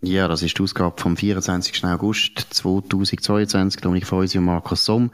Ja, das ist die Ausgabe vom 24. August 2022. Dominik Feusi und Markus Somm.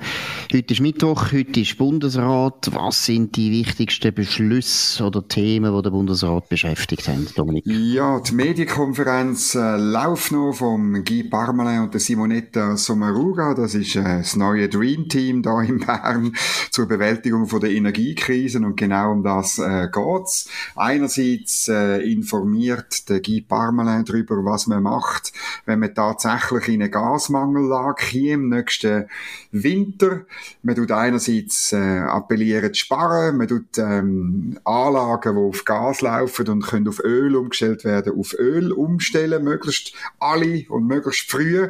Heute ist Mittwoch, heute ist Bundesrat. Was sind die wichtigsten Beschlüsse oder Themen, die der Bundesrat beschäftigt haben, Dominik? Ja, die Medienkonferenz äh, läuft noch vom Guy Parmelin und der Simonetta Sommaruga. Das ist äh, das neue Dream Team da in Bern zur Bewältigung von der Energiekrisen und genau um das äh, geht's. Einerseits äh, informiert der Guy Parmelin darüber, was man man macht, wenn man tatsächlich in eine Gasmangellage im nächsten Winter. Man tut einerseits äh, appellieren zu sparen, man tut ähm, Anlagen, die auf Gas laufen und können auf Öl umgestellt werden, auf Öl umstellen, möglichst alle und möglichst früh.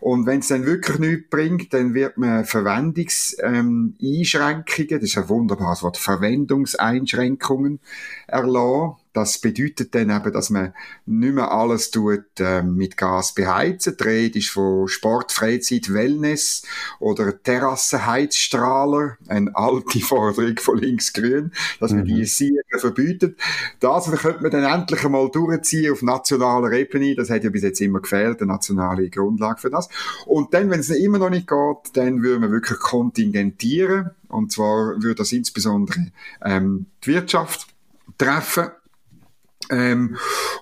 Und wenn es dann wirklich nichts bringt, dann wird man Verwendungseinschränkungen, ähm, das ist ein wunderbares Wort, Verwendungseinschränkungen erlassen. Das bedeutet dann eben, dass man nicht mehr alles tut, äh, mit Gas beheizen. Die Rede ist von Sport, Freizeit, Wellness oder Terrassenheizstrahler. Eine alte Forderung von links-grün, dass man mhm. die Siegen verbietet. Das könnte man dann endlich einmal durchziehen auf nationaler Ebene. Das hat ja bis jetzt immer gefehlt, eine nationale Grundlage für das. Und dann, wenn es immer noch nicht geht, dann würde man wirklich kontingentieren. Und zwar würde das insbesondere ähm, die Wirtschaft treffen ähm,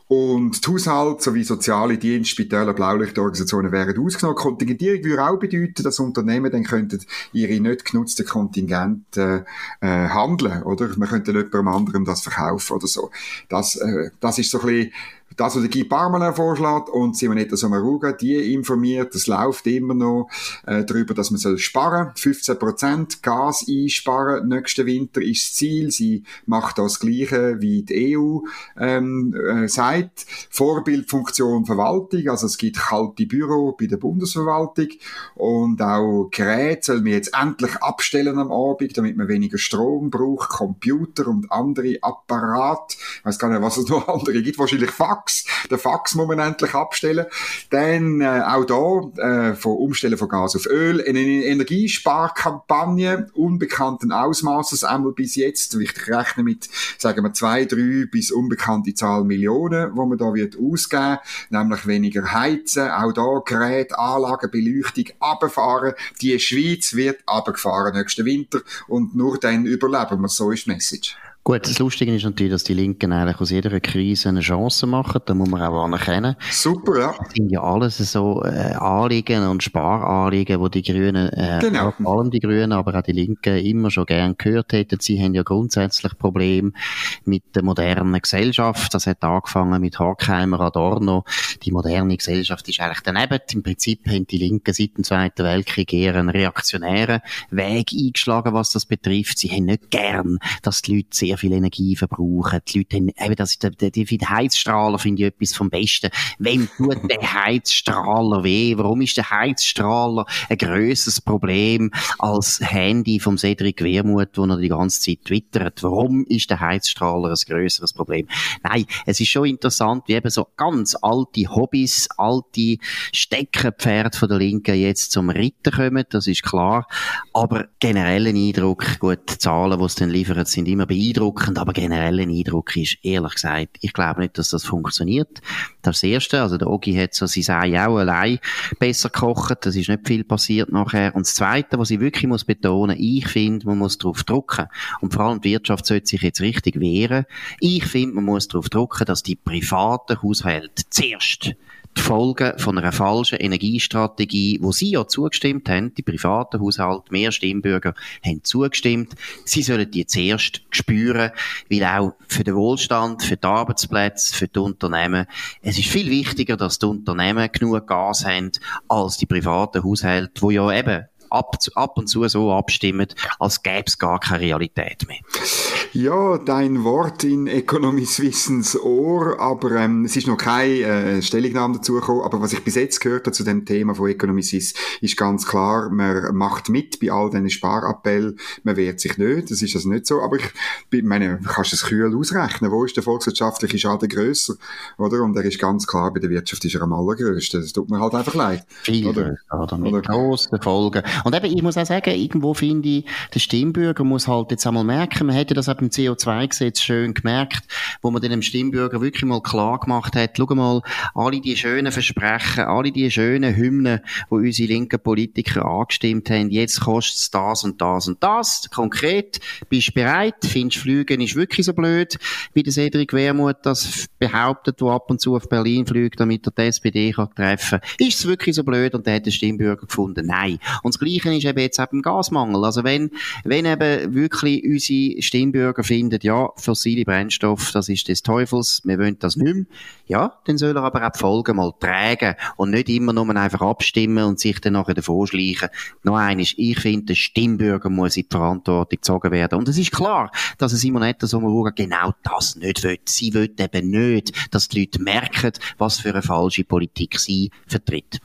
und die Haushalt sowie soziale Dienste, Spitäler, Blaulichtorganisationen wären ausgenommen. Kontingentierung würde auch bedeuten, dass Unternehmen dann könnten ihre nicht genutzten Kontingente äh, handeln, oder? Man könnte jemandem anderem das verkaufen oder so. Das, äh, das ist so ein bisschen das, was der Guy Parmelin vorschlägt und Simonetta Sommaruga, die informiert, das läuft immer noch äh, darüber, dass man soll sparen 15% Gas einsparen nächsten Winter ist das Ziel. Sie macht das Gleiche wie die EU ähm, äh, sagt. Vorbildfunktion Verwaltung, also es gibt kalte Büro bei der Bundesverwaltung und auch Geräte soll man jetzt endlich abstellen am Abend, damit man weniger Strom braucht, Computer und andere Apparate. Ich weiß gar nicht, was es noch andere gibt, wahrscheinlich Fax Fax. Den Fax muss man endlich abstellen. Dann äh, auch da äh, von Umstellen von Gas auf Öl. Eine Energiesparkampagne unbekannten Ausmaßes, einmal bis jetzt. Ich rechne mit, sagen wir, zwei, drei bis unbekannte Zahl Millionen, wo man da wird ausgeben. Nämlich weniger heizen. Auch da Gerät, Anlagen, Beleuchtung abfahren. Die Schweiz wird abgefahren nächsten Winter und nur dann überleben wir. So ist die Message. Gut, das Lustige ist natürlich, dass die Linken eigentlich aus jeder Krise eine Chance machen. Da muss man auch anerkennen. Super, ja. Das sind ja alles so äh, Anliegen und Sparanliegen, wo die Grünen, äh, genau. vor allem die Grünen, aber auch die Linken immer schon gern gehört hätten. Sie haben ja grundsätzlich Probleme mit der modernen Gesellschaft. Das hat angefangen mit Horkheimer, Adorno. Die moderne Gesellschaft ist eigentlich daneben. Im Prinzip haben die Linken seit dem Zweiten Weltkrieg eher einen reaktionären Weg eingeschlagen, was das betrifft. Sie haben nicht gern, dass die Leute sehr viel Energie verbrauchen. Die Leute haben, eben, das der, der, der Heizstrahler finde ich etwas vom Besten. Wem tut der Heizstrahler weh? Warum ist der Heizstrahler ein grösseres Problem als Handy vom Cedric Wermuth, wo er die ganze Zeit twittert? Warum ist der Heizstrahler ein grösseres Problem? Nein, es ist schon interessant, wie eben so ganz alte Hobbys, alte Steckenpferde von der Linken jetzt zum Ritten kommen, das ist klar. Aber generellen Eindruck, gut, die Zahlen, die es dann liefern, sind immer beeindruckend beeindruckend, aber generell ein Eindruck ist, ehrlich gesagt, ich glaube nicht, dass das funktioniert. Das Erste, also der Ogi hat so sie Ei auch allein besser gekocht, das ist nicht viel passiert nachher. Und das Zweite, was ich wirklich muss betonen, ich finde, man muss darauf drucken. Und vor allem die Wirtschaft sollte sich jetzt richtig wehren. Ich finde, man muss darauf drucken, dass die privaten Haushalte zuerst die Folgen von einer falschen Energiestrategie, wo Sie ja zugestimmt haben, die privaten Haushalte, mehr Stimmbürger haben zugestimmt. Sie sollen die zuerst spüren, weil auch für den Wohlstand, für die Arbeitsplätze, für die Unternehmen, es ist viel wichtiger, dass die Unternehmen genug Gas haben, als die privaten Haushalte, wo ja eben ab, ab und zu so abstimmen, als gäbe es gar keine Realität mehr. Ja, dein Wort in Economist Wissens Ohr, aber ähm, es ist noch keine äh, Stellungnahme dazu gekommen, aber was ich bis jetzt gehört habe zu dem Thema von Economy Swiss, ist ganz klar, man macht mit bei all diesen Sparappellen, man wehrt sich nicht, das ist also nicht so, aber ich meine, kannst du es kühl ausrechnen, wo ist der volkswirtschaftliche Schaden grösser, oder? Und er ist ganz klar, bei der Wirtschaft ist er am allergrößten, das tut mir halt einfach leid. Viel oder? oder mit oder? grossen Folgen. Und eben, ich muss auch sagen, irgendwo finde ich, der Stimmbürger muss halt jetzt einmal merken, man hätte das beim CO2-Gesetz schön gemerkt, wo man dem Stimmbürger wirklich mal klar gemacht hat, schau mal, alle die schönen Versprechen, alle die schönen Hymnen, wo unsere linken Politiker angestimmt haben, jetzt kostet es das und das und das. Konkret, bist du bereit? Findest du, Flügen ist wirklich so blöd, wie der Cedric Wermuth das behauptet, wo ab und zu auf Berlin fliegt, damit er die SPD kann treffen kann. Ist es wirklich so blöd? Und der hat der Stimmbürger gefunden, nein. Und das Gleiche ist eben jetzt beim Gasmangel. Also wenn, wenn eben wirklich unsere Stimmbürger finden, ja, fossile Brennstoff, das ist des Teufels, wir wollen das nicht mehr, ja, dann soll er aber auch die Folgen mal tragen und nicht immer nur einfach abstimmen und sich dann nachher davor schleichen. Noch eines, ich finde, der Stimmbürger muss in die Verantwortung gezogen werden. Und es ist klar, dass es Simonetta Sommaruga genau das nicht will. Sie will eben nicht, dass die Leute merken, was für eine falsche Politik sie vertritt.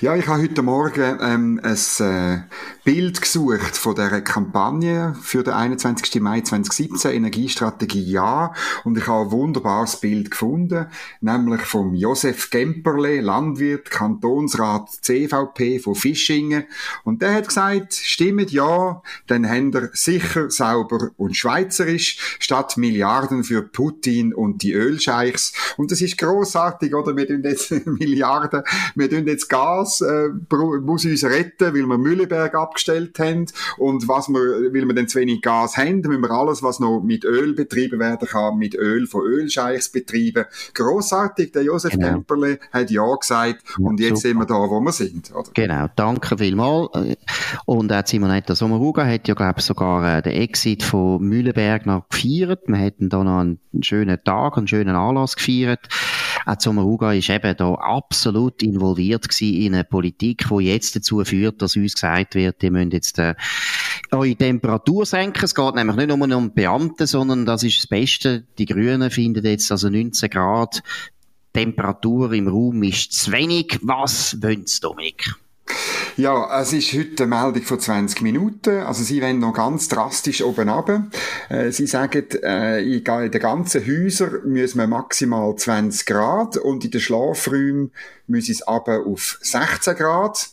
Ja, ich habe heute Morgen ähm, ein äh, Bild gesucht von der Kampagne für den 21. Mai 2017, Energiestrategie Ja. Und ich habe ein wunderbares Bild gefunden, nämlich vom Josef Gemperle, Landwirt, Kantonsrat CVP von Fischingen. Und der hat gesagt, stimmt ja, dann haben wir sicher sauber und schweizerisch, statt Milliarden für Putin und die Ölscheichs. Und das ist großartig, oder? Wir tun jetzt Milliarden, wir tun jetzt Gas, äh, muss uns retten, weil wir Mühleberg abgestellt haben. Und was wir, weil wir dann zu wenig Gas haben, müssen wir alles, was noch mit Öl betrieben werden kann, mit Öl von Ölscheichs betreiben. Grossartig, der Josef genau. Temperle hat Ja gesagt und jetzt Super. sind wir da, wo wir sind. Oder? Genau, danke vielmals. Und auch Simonetta Sommaruga hat ja, glaube ich, sogar äh, den Exit von Mühleberg noch gefeiert. Wir hätten da noch einen schönen Tag, einen schönen Anlass gefeiert. Auch Sommaruga ist eben da absolut involviert in eine Politik, die jetzt dazu führt, dass uns gesagt wird, ihr müsst jetzt äh, eure Temperatur senken. Es geht nämlich nicht nur um Beamte, sondern das ist das Beste. Die Grünen finden jetzt also 19 Grad Temperatur im Raum ist zu wenig. Was Sie, Dominik? Ja, es ist heute eine Meldung von 20 Minuten. Also Sie wollen noch ganz drastisch oben runter. Äh, Sie sagen, äh, in den ganzen Häusern müssen wir maximal 20 Grad und in den Schlafräumen müssen es aber auf 16 Grad.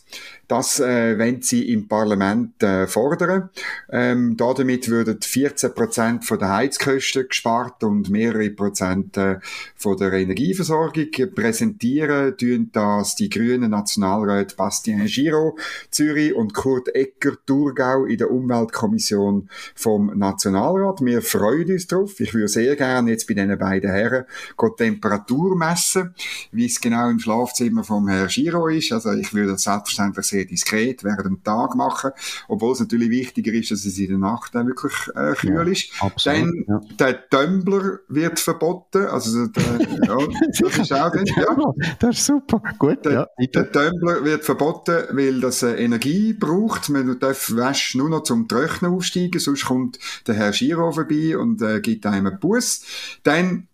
Das äh, wenn sie im Parlament äh, fordern. Ähm, damit würden 14 Prozent von der Heizkosten gespart und mehrere Prozent äh, von der Energieversorgung. Präsentieren tun das die grünen Nationalräte Bastien Giro Zürich und Kurt Ecker Thurgau in der Umweltkommission vom Nationalrat. Wir freuen uns drauf. Ich würde sehr gerne jetzt bei diesen beiden Herren die Temperatur messen, wie es genau im Schlafzimmer vom Herrn Giro ist. Also ich würde das selbstverständlich sehr diskret während dem Tag machen, obwohl es natürlich wichtiger ist, dass es in der Nacht dann wirklich äh, kühl ist. Ja, dann ja. der Tumbler wird verboten, also der, ja, das ist auch nicht, ja. Das ist super, gut. Der, ja, der Tumbler wird verboten, weil das äh, Energie braucht. Man darf Wäsche nur noch zum Trocknen aufsteigen, sonst kommt der Herr Giro vorbei und äh, gibt einem einen Bus. Dann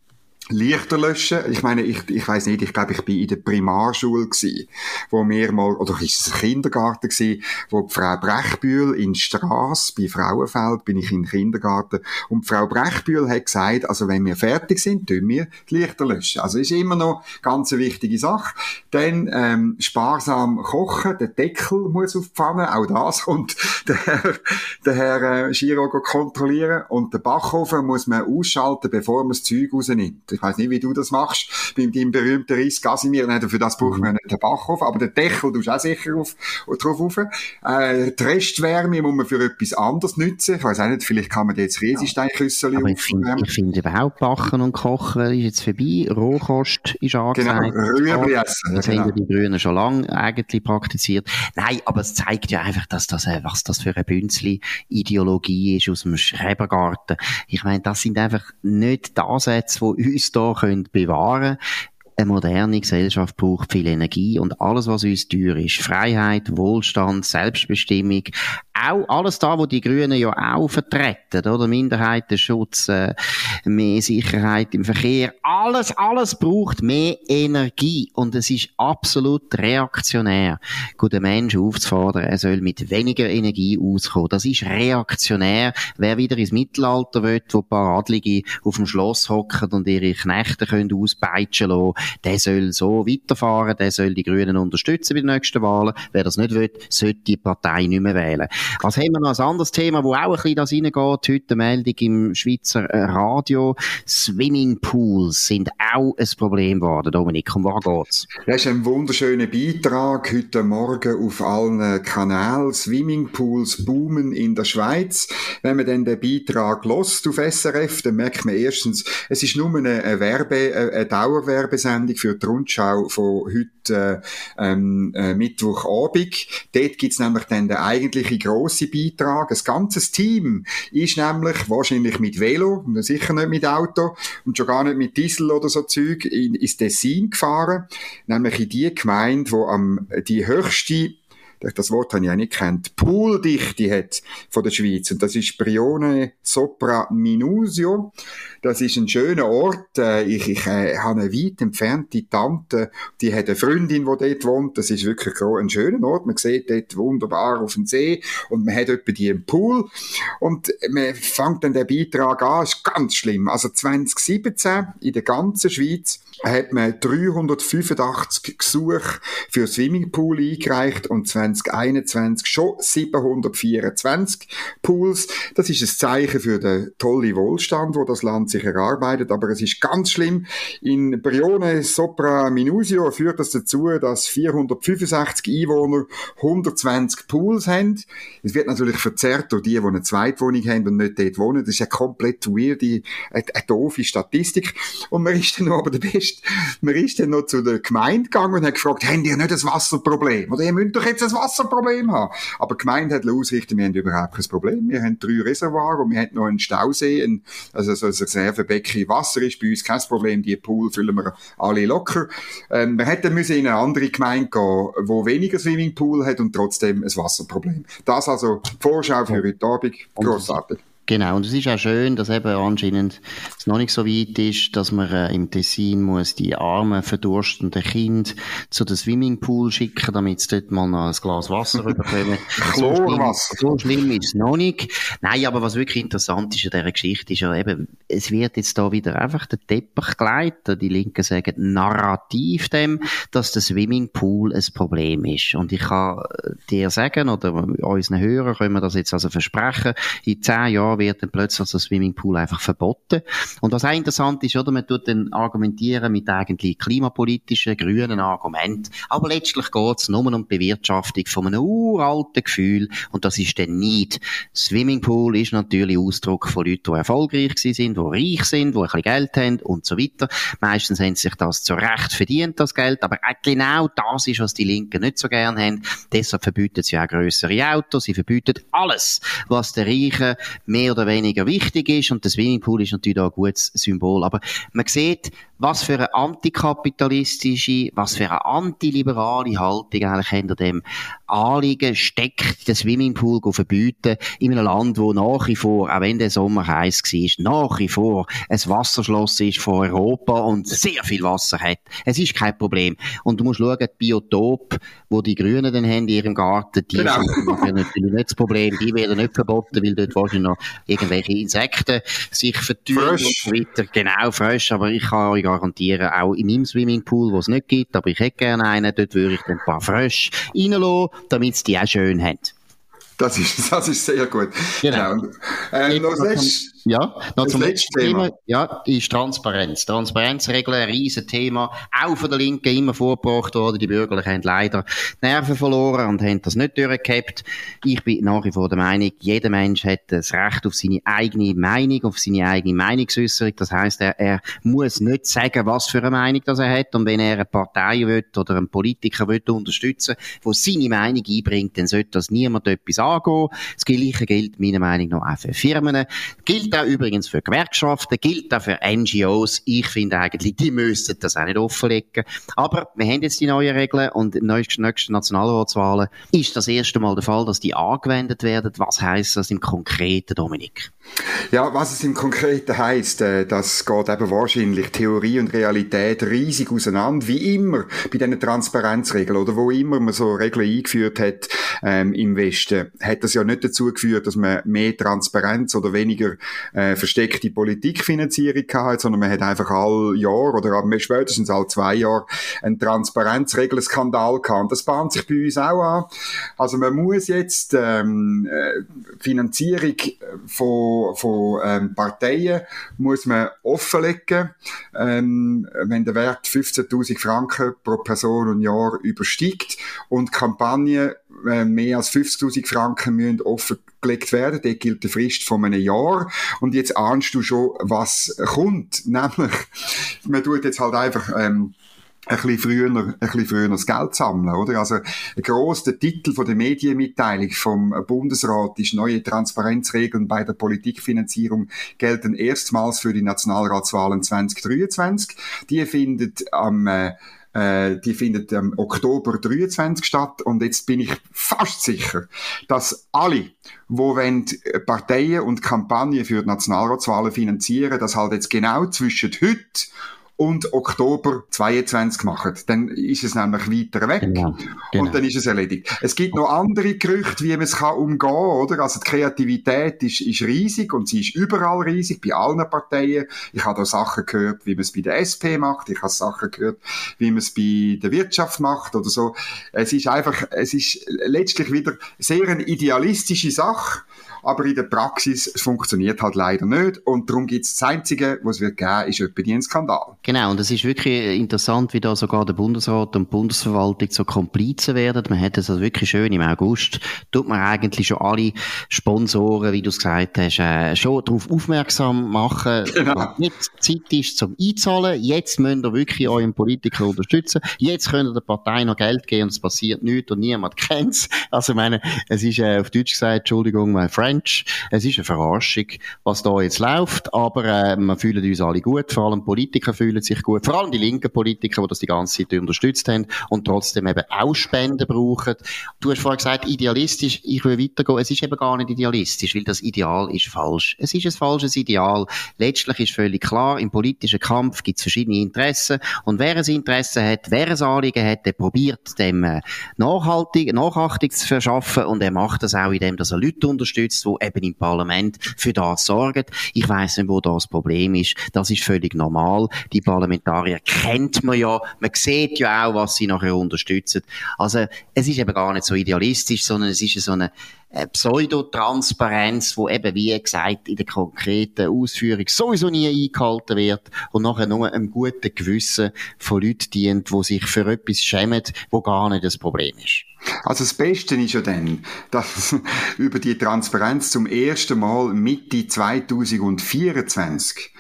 Lichter löschen. Ich meine, ich, ich weiß nicht, ich glaube, ich bin in der Primarschule gsi, wo wir mal, oder ist es ein Kindergarten gsi, wo Frau Brechbühl in Strasse, bei Frauenfeld, bin ich den Kindergarten, und Frau Brechbühl hat gesagt, also wenn wir fertig sind, tun wir die Lichter löschen. Also ist immer noch ganz eine wichtige Sache. Dann, ähm, sparsam kochen, der Deckel muss auf die Pfanne, auch das, und der Herr, der Herr äh, Giro kontrollieren, und der Backofen muss man ausschalten, bevor man das Zeug rausnimmt. Ich weiß nicht, wie du das machst. Bei deinem berühmten Reis Casimir, für das braucht man nicht den Backofen, aber den Deckel tust du auch sicher auf, drauf auf. Äh, die Restwärme muss man für etwas anderes nutzen. Ich weiß auch nicht, vielleicht kann man jetzt Riesensteinküssel ja. Ich finde find überhaupt Backen und Kochen ist jetzt vorbei. Rohkost ist angesagt. Genau, Rüebli essen. Das genau. haben die Grünen schon lange eigentlich praktiziert. Nein, aber es zeigt ja einfach, dass das, äh, was das für eine Bünzli-Ideologie ist aus dem Schrebergarten. Ich meine, das sind einfach nicht die Ansätze, die uns uns da können bewahren eine moderne Gesellschaft braucht viel Energie und alles, was uns teuer ist, Freiheit, Wohlstand, Selbstbestimmung, auch alles da, wo die Grünen ja auch vertreten, oder? Minderheitenschutz, äh, mehr Sicherheit im Verkehr, alles, alles braucht mehr Energie und es ist absolut reaktionär, den Menschen aufzufordern, er soll mit weniger Energie auskommen. Das ist reaktionär. Wer wieder ins Mittelalter will, wo ein paar Adlige auf dem Schloss hocken und ihre Knechte können auspeitschen lassen, der soll so weiterfahren, der soll die Grünen unterstützen bei den nächsten Wahlen. Wer das nicht will, sollte die Partei nicht mehr wählen. Was haben wir noch ein anderes Thema, wo auch ein bisschen das reingeht? Heute eine Meldung im Schweizer äh, Radio. Swimmingpools sind auch ein Problem geworden. Dominik, um was geht's? Das ist ein wunderschöner Beitrag heute Morgen auf allen Kanälen. Swimmingpools boomen in der Schweiz. Wenn man dann den Beitrag lost auf SRF, dann merkt man erstens, es ist nur eine Werbe, eine Dauerwerbesendung für die Rundschau von heute äh, ähm, äh, Mittwochabend. Dort gibt's nämlich dann den eigentlichen grossen Beitrag. Ein ganzes Team ist nämlich wahrscheinlich mit Velo, sicher nicht mit Auto und schon gar nicht mit Diesel oder so Zeug, in, ins Tessin gefahren. Nämlich in die Gemeinde, wo am, die höchste das Wort habe ich auch nicht kennt, Pooldichte hat von der Schweiz. Und das ist Brione Sopra Minusio. Das ist ein schöner Ort. Äh, ich, ich äh, habe eine weit entfernte Tante, die hat eine Freundin, die dort wohnt. Das ist wirklich ein schöner Ort. Man sieht dort wunderbar auf den See und man hat etwa die im Pool. Und man fängt dann den Beitrag an. Das ist ganz schlimm. Also 2017 in der ganzen Schweiz hat man 385 Gesuche für Swimmingpool eingereicht und 2021 schon 724 Pools. Das ist ein Zeichen für den tollen Wohlstand, wo das Land sich erarbeitet, aber es ist ganz schlimm. In Brione Sopra Minusio führt das dazu, dass 465 Einwohner 120 Pools haben. Es wird natürlich verzerrt durch die, die eine Zweitwohnung haben und nicht dort wohnen. Das ist eine komplett weirde, eine, eine doofe Statistik. Und man ist dann aber der Beste man ist dann noch zu der Gemeinde gegangen und hat gefragt, haben die nicht ein Wasserproblem? Oder ihr müsst doch jetzt ein Wasserproblem haben. Aber die Gemeinde hat ausrichten, wir haben überhaupt kein Problem. Wir haben drei Reservoirs und wir haben noch einen Stausee, ein, also so ein Reservebecken Wasser ist bei uns kein Problem. Die Pool füllen wir alle locker. Ähm, wir hätten müssen in eine andere Gemeinde gehen, wo weniger Swimmingpool hat und trotzdem ein Wasserproblem. Das also Vorschau für heute Abend. Grossartig. Genau, und es ist auch schön, dass eben anscheinend es noch nicht so weit ist, dass man äh, im Tessin muss die armen, verdurstenden Kinder zu den Swimmingpool schicken, damit sie dort mal noch ein Glas Wasser bekommen. so, schlimm, so schlimm ist es noch nicht. Nein, aber was wirklich interessant ist an dieser Geschichte, ist ja eben, es wird jetzt da wieder einfach der Teppich geleitet. Die Linken sagen narrativ dem, dass der Swimmingpool ein Problem ist. Und ich kann dir sagen, oder unseren Hörern können wir das jetzt also versprechen, in zehn Jahren Jahren wird dann plötzlich so Swimmingpool einfach verboten. Und was auch interessant ist, oder, man tut dann argumentieren mit eigentlich klimapolitischen, grünen Argumenten. Aber letztlich geht es nur um die Bewirtschaftung von einem uralten Gefühl. Und das ist dann nicht. Swimmingpool ist natürlich Ausdruck von Leuten, die erfolgreich sind, die reich sind, die ein bisschen Geld haben und so weiter. Meistens haben sie sich das zu Recht verdient, das Geld. Aber genau das ist, was die Linken nicht so gern haben. Deshalb verbieten sie auch grössere Autos. Sie verbieten alles, was der Reichen mehr mehr oder weniger wichtig ist. Und der Swimmingpool ist natürlich auch ein gutes Symbol. Aber man sieht, was für eine antikapitalistische, was für eine antiliberale Haltung eigentlich hinter dem Anliegen steckt, den Swimmingpool zu verbieten in einem Land, wo nach wie vor, auch wenn der Sommer heiß war, nach wie vor ein Wasserschloss ist von Europa und sehr viel Wasser hat. Es ist kein Problem. Und du musst schauen, die Biotop, wo die Grünen dann haben in ihrem Garten, die genau. sind natürlich nicht das Problem. Die werden nicht verboten, weil dort wahrscheinlich noch irgendwelche Insekten sich vertüren und so weiter. Genau, frisch. Aber ich kann euch garantieren, auch in meinem Swimmingpool, wo es nicht gibt, aber ich hätte gerne einen, dort würde ich dann ein paar Frösche reinlassen, damit sie die auch schön haben. Das ist, das ist sehr gut. Genau. genau. Ähm, noch ja, noch zum letzten Thema. Thema. Ja, ist Transparenz. Transparenzregeln, ein riesen Thema. Auch von der Linken immer vorgebracht worden. Die Bürgerlichen haben leider Nerven verloren und haben das nicht durchgehabt. Ich bin nach wie vor der Meinung, jeder Mensch hat das Recht auf seine eigene Meinung, auf seine eigene Meinungsäußerung. Das heisst, er, er muss nicht sagen, was für eine Meinung das er hat. Und wenn er eine Partei will oder einen Politiker will unterstützen, der seine Meinung einbringt, dann sollte das niemand etwas angehen. Das Gleiche gilt meiner Meinung nach auch für Firmen. Gilt gilt auch übrigens für Gewerkschaften, gilt auch für NGOs. Ich finde eigentlich, die müssten das auch nicht offenlegen. Aber wir haben jetzt die neuen Regeln und in nächsten Nationalratswahlen ist das erste Mal der Fall, dass die angewendet werden. Was heißt das im Konkreten, Dominik? Ja, was es im Konkreten heisst, äh, das geht eben wahrscheinlich Theorie und Realität riesig auseinander, wie immer bei diesen Transparenzregeln oder wo immer man so Regeln eingeführt hat ähm, im Westen, hat das ja nicht dazu geführt, dass man mehr Transparenz oder weniger äh, versteckte Politikfinanzierung hat, sondern man hat einfach all Jahr oder spätestens all zwei Jahre einen Transparenzregelskandal gehabt. Das bahnt sich bei uns auch an. Also man muss jetzt ähm, äh, Finanzierung von von, ähm, Parteien muss man offenlegen. Ähm, wenn der Wert 15.000 Franken pro Person und Jahr übersteigt und Kampagnen äh, mehr als 50.000 Franken müssen offengelegt werden. Dort gilt die Frist von einem Jahr. Und jetzt ahnst du schon, was kommt. Nämlich, man tut jetzt halt einfach, ähm, ein bisschen früher, ein bisschen früher das Geld sammeln, oder? Also, ein grosser Titel von der Medienmitteilung vom Bundesrat ist neue Transparenzregeln bei der Politikfinanzierung gelten erstmals für die Nationalratswahlen 2023. Die findet am, äh, äh, die findet im Oktober 23 statt und jetzt bin ich fast sicher, dass alle, wo wenn Parteien und Kampagnen für die Nationalratswahlen finanzieren, das halt jetzt genau zwischen heute und Oktober 22 machen. Dann ist es nämlich weiter weg. Genau, genau. Und dann ist es erledigt. Es gibt noch andere Gerüchte, wie man es kann umgehen, oder? Also die Kreativität ist, ist riesig und sie ist überall riesig, bei allen Parteien. Ich habe da Sachen gehört, wie man es bei der SP macht. Ich habe Sachen gehört, wie man es bei der Wirtschaft macht oder so. Es ist einfach, es ist letztlich wieder sehr eine idealistische Sache aber in der Praxis funktioniert halt leider nicht und darum gibt es das Einzige, was es wird geben, ist etwa ein Skandal. Genau, und es ist wirklich interessant, wie da sogar der Bundesrat und die Bundesverwaltung so Komplizen werden. Man hat es also wirklich schön im August, tut man eigentlich schon alle Sponsoren, wie du es gesagt hast, äh, schon darauf aufmerksam machen, genau. jetzt Zeit ist zum Einzahlen. Jetzt müsst ihr wirklich euren Politiker unterstützen. Jetzt könnt ihr der Partei noch Geld geben und es passiert nichts und niemand kennt es. Also ich meine, es ist äh, auf Deutsch gesagt, Entschuldigung, mein Friend, Mensch. Es ist eine Verarschung, was da jetzt läuft, aber äh, wir fühlen uns alle gut, vor allem Politiker fühlen sich gut, vor allem die linken Politiker, die das die ganze Zeit unterstützt haben und trotzdem eben auch Spenden brauchen. Du hast vorhin gesagt, idealistisch, ich will weitergehen. Es ist eben gar nicht idealistisch, weil das Ideal ist falsch. Es ist ein falsches Ideal. Letztlich ist völlig klar, im politischen Kampf gibt es verschiedene Interessen und wer ein Interesse hat, wer ein Anliegen hat, der probiert dem äh, nachhaltig, nachhaltig zu verschaffen und er macht das auch, indem er Leute unterstützt, die eben im Parlament für das sorgen. Ich weiß nicht, wo das Problem ist. Das ist völlig normal. Die Parlamentarier kennt man ja. Man sieht ja auch, was sie nachher unterstützen. Also, es ist eben gar nicht so idealistisch, sondern es ist so eine, Pseudotransparenz, wo eben, wie gesagt, in der konkreten Ausführung sowieso nie eingehalten wird und nachher nur einem guten Gewissen von Leuten dient, die sich für etwas schämen, wo gar nicht das Problem ist. Also das Beste ist ja dann, dass über die Transparenz zum ersten Mal Mitte 2024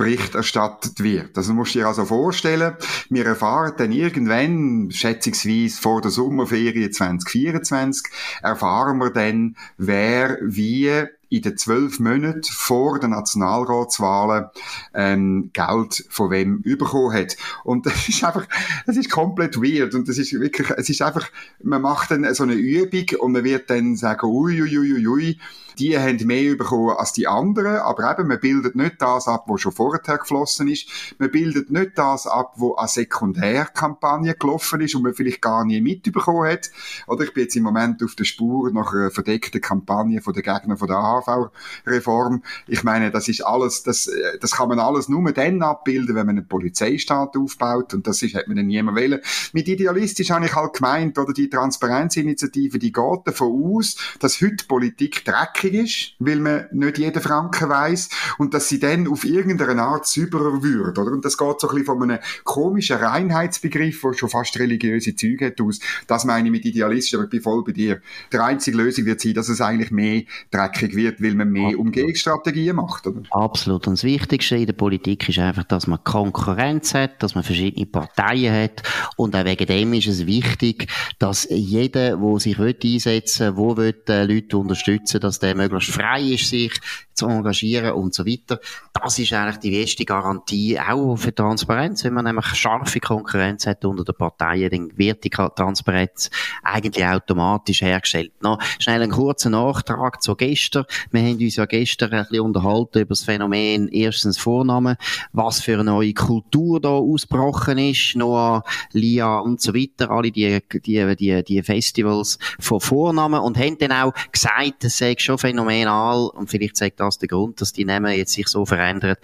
Bericht erstattet wird. Also musst du dir also vorstellen, wir erfahren dann irgendwann, schätzungsweise vor der Sommerferie 2024, erfahren wir dann, wer wie in den zwölf Monaten vor den Nationalratswahlen ähm, Geld von wem bekommen hat. Und das ist einfach, das ist komplett weird und das ist wirklich, es ist einfach, man macht dann so eine Übung und man wird dann sagen, ui, ui, ui, ui, die haben mehr bekommen als die anderen, aber eben, man bildet nicht das ab, was schon vorher geflossen ist. Man bildet nicht das ab, was an Sekundärkampagne gelaufen ist und man vielleicht gar nie mitbekommen hat. Oder ich bin jetzt im Moment auf der Spur nach einer verdeckten Kampagne von den Gegnern von der AHV-Reform. Ich meine, das ist alles, das, das kann man alles nur dann abbilden, wenn man einen Polizeistaat aufbaut und das ist, hat man dann niemand wollen. Mit idealistisch habe ich halt gemeint, oder die Transparenzinitiative, die geht davon aus, dass heute Politik dreckig dreckig ist, weil man nicht jeden Franken weiß und dass sie dann auf irgendeine Art sauberer wird, oder? Und das geht so ein bisschen von einem komischen Reinheitsbegriff, der schon fast religiöse Züge hat, aus. Das meine ich mit idealistisch, aber ich bin voll bei dir. Die einzige Lösung wird sein, dass es eigentlich mehr dreckig wird. Wird, weil man mehr Umgehungsstrategien macht. Oder? Absolut. Und das Wichtigste in der Politik ist einfach, dass man Konkurrenz hat, dass man verschiedene Parteien hat. Und auch wegen dem ist es wichtig, dass jeder, der sich einsetzen will, der will, äh, Leute unterstützen, dass der möglichst frei ist, sich zu engagieren und so weiter. Das ist eigentlich die beste Garantie auch für Transparenz. Wenn man nämlich scharfe Konkurrenz hat unter den Parteien, dann wird die Transparenz eigentlich automatisch hergestellt. Noch schnell einen kurzen Nachtrag zu gestern. Wir haben uns ja gestern ein bisschen unterhalten über das Phänomen erstens Vornamen, was für eine neue Kultur da ausgebrochen ist, Noah, Lia und so weiter, alle die, die, die, die Festivals von Vornamen und haben dann auch gesagt, das sei schon phänomenal und vielleicht sagt das der Grund, dass die Namen jetzt sich so verändern,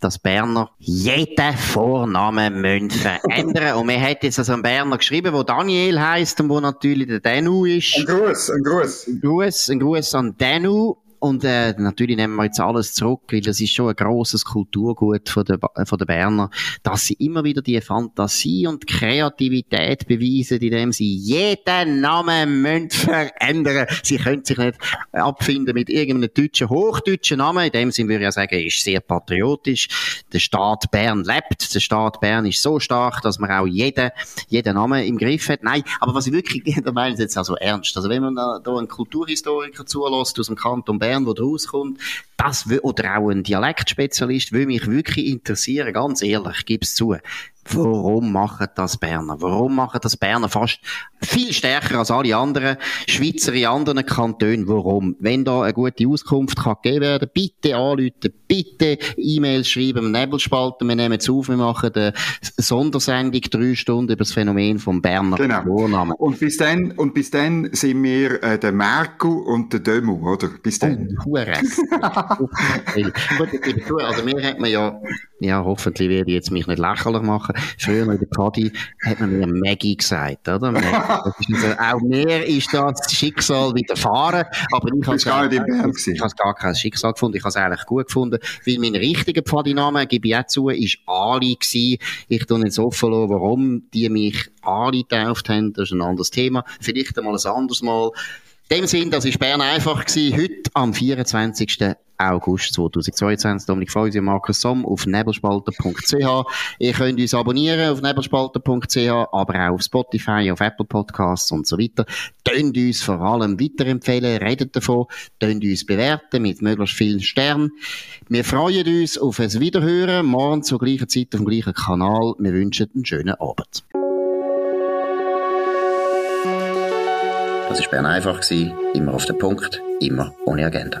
dass Berner jeden Vornamen müssen verändern und wir hat jetzt also einen Berner geschrieben, wo Daniel heißt und wo natürlich der Danu ist. Ein Gruß, ein Gruß. Ein Gruß, ein Gruß an Danu und äh, natürlich nehmen wir jetzt alles zurück, weil das ist schon ein grosses Kulturgut von der, von der Berner, dass sie immer wieder die Fantasie und Kreativität beweisen, indem sie jeden Namen müssen verändern. Sie können sich nicht abfinden mit irgendeinem deutschen, hochdeutschen Namen. In dem Sinne würde ich ja sagen, ist sehr patriotisch. Der Staat Bern lebt. Der Staat Bern ist so stark, dass man auch jeden, jeden Namen im Griff hat. Nein, aber was ich wirklich, da meine ich jetzt also ernst. Also wenn man da, da einen Kulturhistoriker zulässt aus dem Kanton Bern, Bern, der rauskommt, das, oder auch ein Dialektspezialist, würde mich wirklich interessieren, ganz ehrlich, gib's zu. Warum machen das Berner? Warum machen das Berner fast viel stärker als alle anderen Schweizer in anderen Kantonen? Warum? Wenn da eine gute Auskunft kann gegeben werden, bitte anrufen, bitte E-Mails schreiben, Nebelspalten, wir nehmen es auf, wir machen eine Sondersendung, drei Stunden über das Phänomen vom Berner genau. Vornamen. Und bis dann, und bis dann sind wir äh, der Merkel und der Dömu, oder? Bis dann. Oh, Gut, also mir hat man ja, ja, hoffentlich werde ich jetzt mich nicht lächerlich machen. Früher in der Party hat man mir Maggie gesagt, oder? Also, auch mir ist das Schicksal widerfahren, aber ich habe es gar, gar kein Schicksal gefunden. Ich habe es eigentlich gut gefunden, weil mein richtiger Pfadiname, gebe ich auch zu, ist Ali gewesen. Ich tue jetzt offen lassen, warum die mich Ali getauft haben. Das ist ein anderes Thema. Vielleicht einmal ein anderes Mal. In dem Sinn, das war Bern einfach gewesen. Heute am 24. August 2022. Dominik Feusi und Markus Somm auf nebelspalter.ch. Ihr könnt uns abonnieren auf nebelspalter.ch, aber auch auf Spotify, auf Apple Podcasts und so weiter. Tönt uns vor allem weiterempfehlen, redet davon, tönt uns bewerten mit möglichst vielen Sternen. Wir freuen uns auf ein Wiederhören, morgen zur gleichen Zeit auf dem gleichen Kanal. Wir wünschen einen schönen Abend. Das war Bern einfach, immer auf den Punkt, immer ohne Agenda.